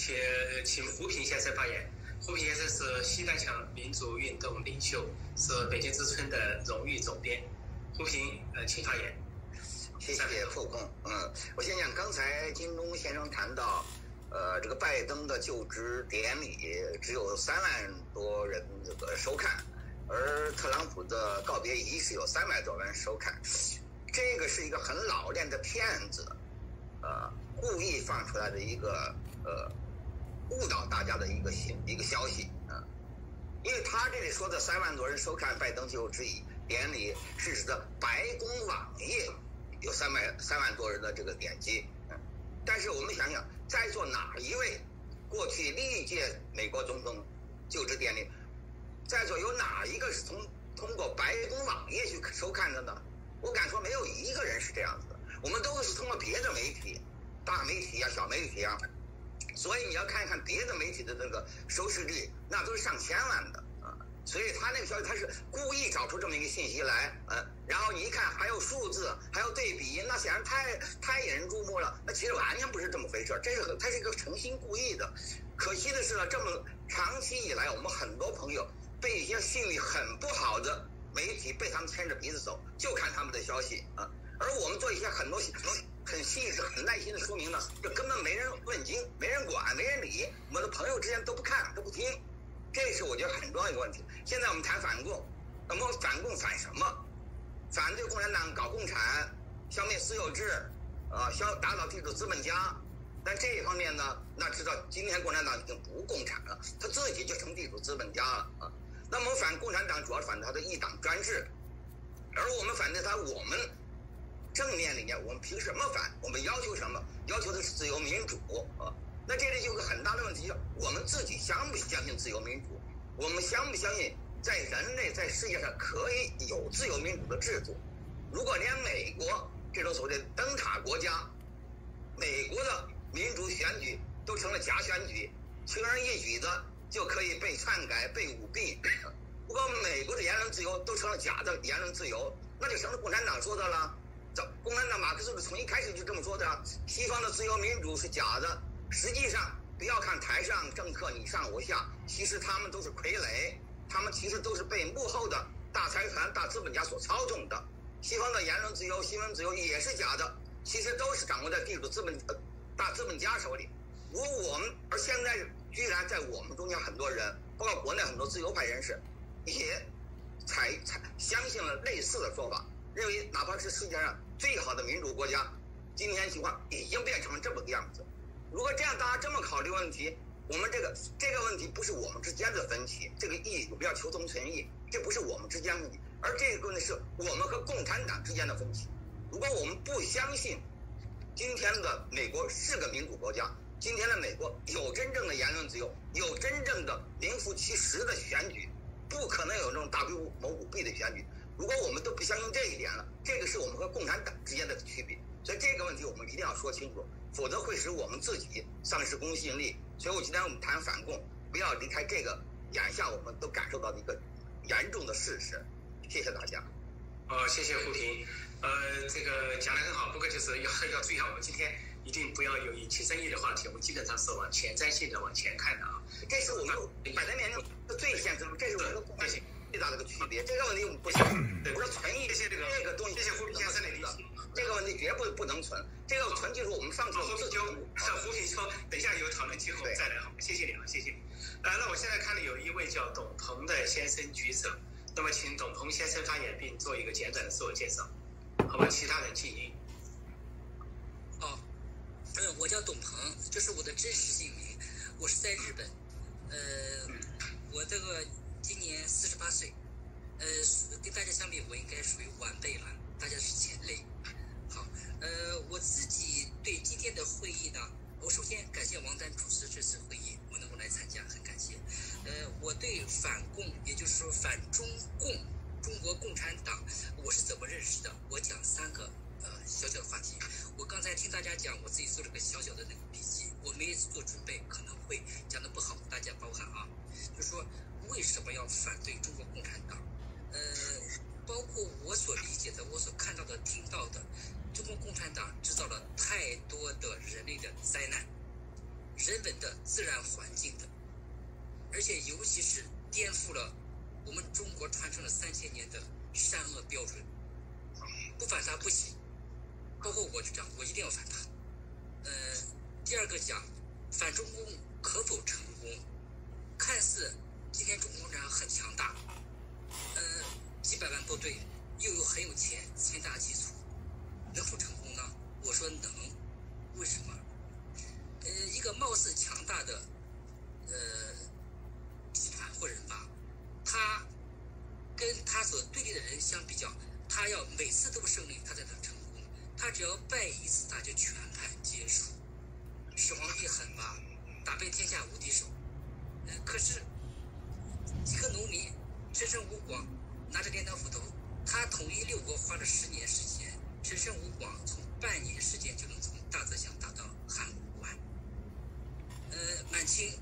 请请胡平先生发言。胡平先生是西南强民族运动领袖，是北京之春的荣誉总编。胡平，呃，请发言。谢谢副控。嗯，我先讲刚才金东先生谈到，呃，这个拜登的就职典礼只有三万多人这个收看，而特朗普的告别仪式有三百多万人收看，这个是一个很老练的骗子，呃，故意放出来的一个呃。误导大家的一个信一个消息啊，因为他这里说的三万多人收看拜登就职典礼，是指的白宫网页有三百三万多人的这个点击，嗯，但是我们想想，在座哪一位过去历届美国总统就职典礼，在座有哪一个是从通过白宫网页去收看的呢？我敢说没有一个人是这样子的，我们都是通过别的媒体，大媒体呀、小媒体啊。所以你要看一看别的媒体的那个收视率，那都是上千万的啊。所以他那个消息他是故意找出这么一个信息来，嗯，然后你一看还有数字，还有对比，那显然太太引人注目了。那其实完全不是这么回事，这是他是一个诚心故意的。可惜的是呢，这么长期以来，我们很多朋友被一些信誉很不好的媒体被他们牵着鼻子走，就看他们的消息啊。而我们做一些很多很多。很细致、很耐心的说明了，这根本没人问津、没人管、没人理，我的朋友之间都不看、都不听，这是我觉得很重要一个问题。现在我们谈反共，那么反共反什么？反对共产党搞共产，消灭私有制，呃，消打倒地主资本家。但这一方面呢，那知道今天共产党已经不共产了，他自己就成地主资本家了啊。那么反共产党主要是反他的一党专制，而我们反对他，我们。正面理念，我们凭什么反？我们要求什么？要求的是自由民主啊！那这里有个很大的问题，我们自己相不相信自由民主？我们相不相信在人类在世界上可以有自由民主的制度？如果连美国这种所谓的灯塔国家，美国的民主选举都成了假选举，轻而易举的就可以被篡改、被舞弊；如果美国的言论自由都成了假的言论自由，那就成了共产党说的了。这共产党马克思是从一开始就这么说的，西方的自由民主是假的。实际上，不要看台上政客你上我下，其实他们都是傀儡，他们其实都是被幕后的大财团、大资本家所操纵的。西方的言论自由、新闻自由也是假的，其实都是掌握在地主资本、大资本家手里。如果我们而现在居然在我们中间很多人，包括国内很多自由派人士，也才才相信了类似的说法。认为哪怕是世界上最好的民主国家，今天情况已经变成了这么个样子。如果这样大家这么考虑问题，我们这个这个问题不是我们之间的分歧，这个意义我们要求同存异，这不是我们之间的问题，而这个问题是我们和共产党之间的分歧。如果我们不相信今天的美国是个民主国家，今天的美国有真正的言论自由，有真正的名副其实的选举，不可能有这种大规模舞弊的选举。如果我们都不相信这一点了，这个是我们和共产党之间的区别，所以这个问题我们一定要说清楚，否则会使我们自己丧失公信力。所以我今天我们谈反共，不要离开这个眼下我们都感受到的一个严重的事实。谢谢大家。呃，谢谢胡平。呃，这个讲的很好，不过就是要要注意啊，我们今天一定不要有引起争议的话题，我们基本上是往前瞻性的往前看的啊。这是我们摆在面前最现实，这是我们的共性。最大的一个区别，这个问题我们不行，不是存一些，这个这个东西，谢谢胡平先生的理解。这个问题绝不不能存，这个存就是我们放弃了。胡平就像胡平说，等一下有讨论机会再来好，谢谢你啊，谢谢。呃，那我现在看到有一位叫董鹏的先生举手，那么请董鹏先生发言并做一个简短的自我介绍，好吧？其他人静音。哦，嗯，我叫董鹏，这是我的真实姓名，我是在日本，呃，我这个。今年四十八岁，呃，跟大家相比，我应该属于晚辈了，大家是前辈。好，呃，我自己对今天的会议呢，我首先感谢王丹主持这次会议，我能够来参加，很感谢。呃，我对反共，也就是说反中共、中国共产党，我是怎么认识的？我讲三个呃小小的话题。我刚才听大家讲，我自己做了个小小的那个笔记，我没做准备，可能会讲的不好，大家包涵啊。就说。为什么要反对中国共产党？呃，包括我所理解的、我所看到的、听到的，中国共产党制造了太多的人类的灾难，人文的自然环境的，而且尤其是颠覆了我们中国传承了三千年的善恶标准，不反他不行。包括我就讲，我一定要反他。呃，第二个讲反中共可否成功？看似今天中共共产党很强大，呃，几百万部队，又有很有钱，财大气粗，能否成功呢？我说能。为什么？呃，一个貌似强大的呃集团或人吧，他跟他所对立的人相比较，他要每次都胜利，他才能成功。他只要败一次，他就全盘皆输。始皇帝狠吧，打败天下无敌手。呃，可是几个农民陈胜吴广拿着镰刀斧头，他统一六国花了十年时间，陈胜吴广从半年时间就能从大泽乡打到函谷关。呃，满清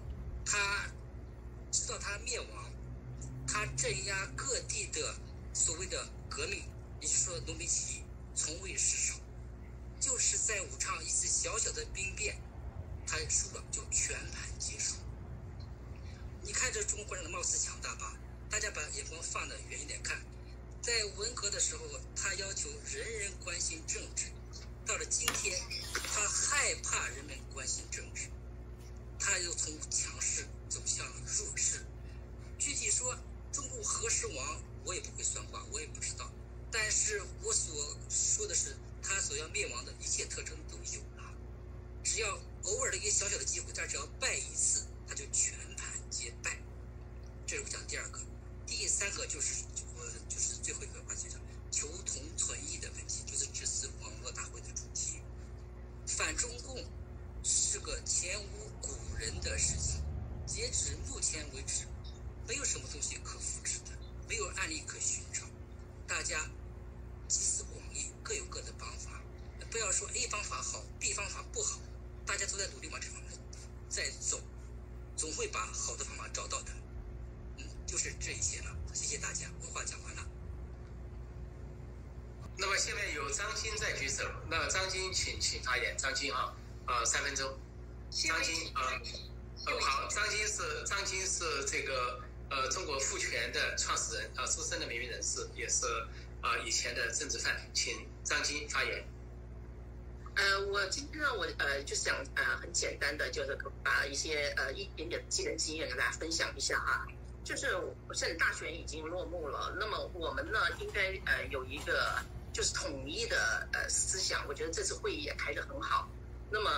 他直到他灭亡，他镇压各地的所谓的革命，也就是说农民起义，从未失手。就是在武昌一次小小的兵变，他输了就全盘皆输。你看这中国人的貌似强大吧？大家把眼光放得远一点看，在文革的时候，他要求人人关心政治。到了今天，他害怕人们关心政治，他又从强势走向弱势。具体说，中共何时亡，我也不会算卦，我也不知道。但是我所说的是，他所要灭亡的一切特征都有了。只要偶尔的一个小小的机会，他只要败一次，他就全。这是我讲第二个，第三个就是我就是最后一个话题上求同存异的问题，就是这次网络大会的主题。反中共是个前无古人的事情，截止目前为止，没有什么东西可复制的，没有案例可寻找。大家集思广益，各有各的方法，不要说 A 方法好，B 方法不好，大家都在努力往这方面在走，总会把好的方法找到的。那张晶请请发言。张晶啊，呃，三分钟。张晶啊，呃，好，张晶是张晶是这个呃中国复权的创始人啊，资深的名誉人士，也是啊以前的政治犯，请张晶发言。呃，我今天呢，我呃就想呃很简单的，就是把一些呃一点点个人经验跟大家分享一下啊。就是现在大选已经落幕了，那么我们呢应该呃有一个。就是统一的呃思想，我觉得这次会议也开得很好。那么，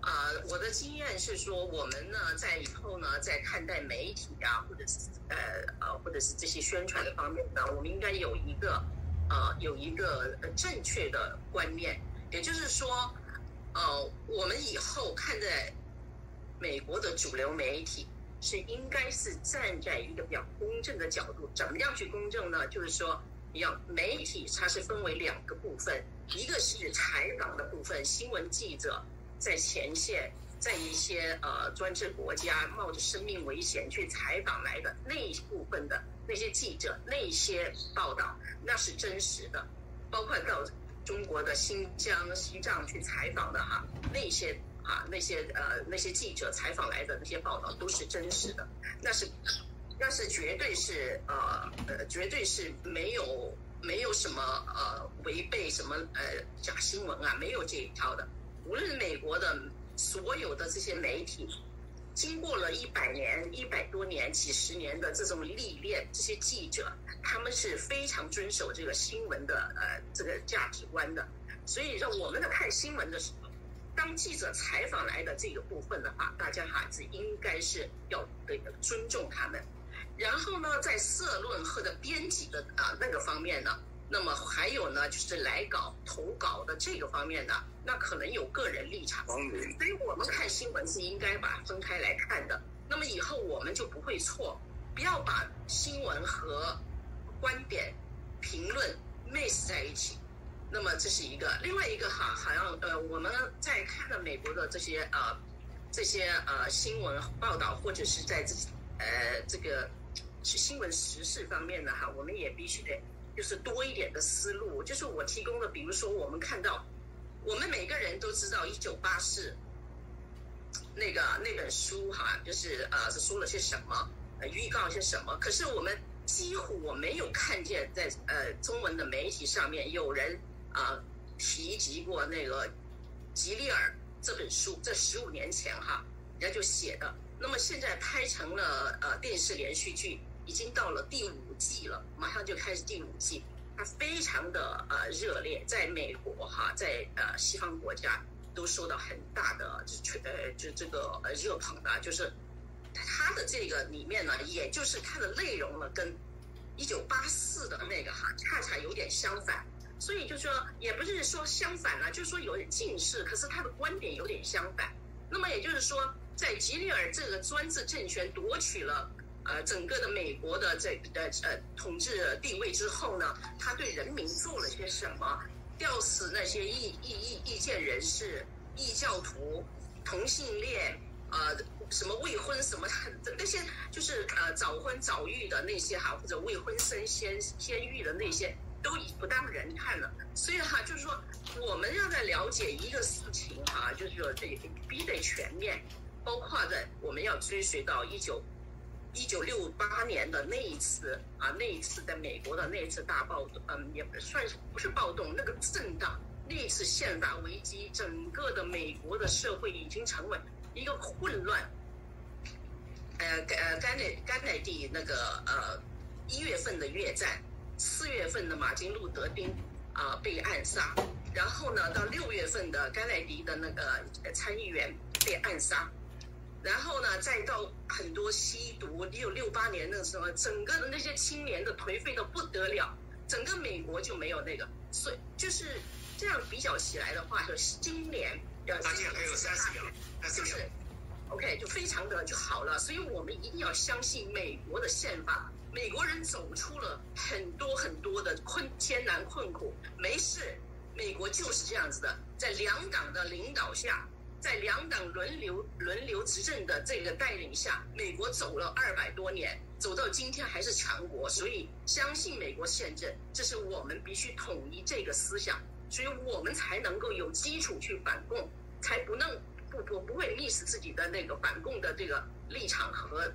呃，我的经验是说，我们呢在以后呢在看待媒体啊，或者是呃呃，或者是这些宣传的方面呢，我们应该有一个呃有一个正确的观念，也就是说，呃，我们以后看待美国的主流媒体是应该是站在一个比较公正的角度，怎么样去公正呢？就是说。要媒体，它是分为两个部分，一个是采访的部分，新闻记者在前线，在一些呃专制国家冒着生命危险去采访来的那一部分的那些记者，那些报道那是真实的，包括到中国的新疆、西藏去采访的哈，那些啊那些呃那些记者采访来的那些报道都是真实的，那是。那是绝对是呃呃，绝对是没有没有什么呃违背什么呃假新闻啊，没有这一套的。无论美国的所有的这些媒体，经过了一百年、一百多年、几十年的这种历练，这些记者他们是非常遵守这个新闻的呃这个价值观的。所以让我们在看新闻的时候。当记者采访来的这个部分的话，大家还是应该是要得尊重他们。然后呢，在社论或者编辑的啊那个方面呢，那么还有呢，就是来稿投稿的这个方面呢，那可能有个人立场，所以我们看新闻是应该把分开来看的。那么以后我们就不会错，不要把新闻和观点评论 mix 在一起。那么这是一个，另外一个哈，好像呃，我们在看了美国的这些呃这些呃新闻报道，或者是在这呃这个。是新闻时事方面的哈，我们也必须得就是多一点的思路。就是我提供的，比如说我们看到，我们每个人都知道一九八四那个那本书哈，就是呃是说了些什么，预告些什么。可是我们几乎我没有看见在呃中文的媒体上面有人啊提及过那个吉利尔这本书。这十五年前哈，人家就写的。那么现在拍成了呃电视连续剧，已经到了第五季了，马上就开始第五季。它非常的呃热烈，在美国哈，在呃西方国家都受到很大的就呃就这个呃热捧的，就是它的这个里面呢，也就是它的内容呢，跟一九八四的那个哈恰恰有点相反，所以就说也不是说相反了，就是说有点近似，可是它的观点有点相反。那么也就是说，在吉利尔这个专制政权夺取了。呃，整个的美国的这呃呃统治地位之后呢，他对人民做了些什么？吊死那些异异异异见人士、异教徒、同性恋，呃，什么未婚什么那些，就是呃早婚早育的那些哈，或者未婚生先先育的那些，都已不当人看了。所以哈，就是说我们要在了解一个事情哈，就是说这必得全面，包括在我们要追随到一九。一九六八年的那一次啊，那一次在美国的那一次大暴动，嗯，也不算是不是暴动，那个震荡，那一次宪法危机，整个的美国的社会已经成为一个混乱。呃，呃甘乃甘乃迪那个呃一月份的越战，四月份的马丁路德丁啊被暗杀，然后呢到六月份的甘乃迪的那个参议员被暗杀。然后呢，再到很多吸毒，一九六八年那个时候，整个的那些青年的颓废的不得了，整个美国就没有那个，所以就是这样比较起来的话，就今年要今年还有秒，就是 OK 就非常的就好了，所以我们一定要相信美国的宪法，美国人走出了很多很多的困艰难困苦，没事，美国就是这样子的，在两党的领导下。在两党轮流轮流执政的这个带领下，美国走了二百多年，走到今天还是强国。所以，相信美国宪政，这是我们必须统一这个思想，所以我们才能够有基础去反共，才不能不不不会 miss 自己的那个反共的这个立场和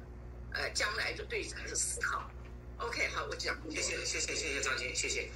呃将来的对策思考。OK，好，我讲。谢谢谢谢谢谢张晶，谢谢。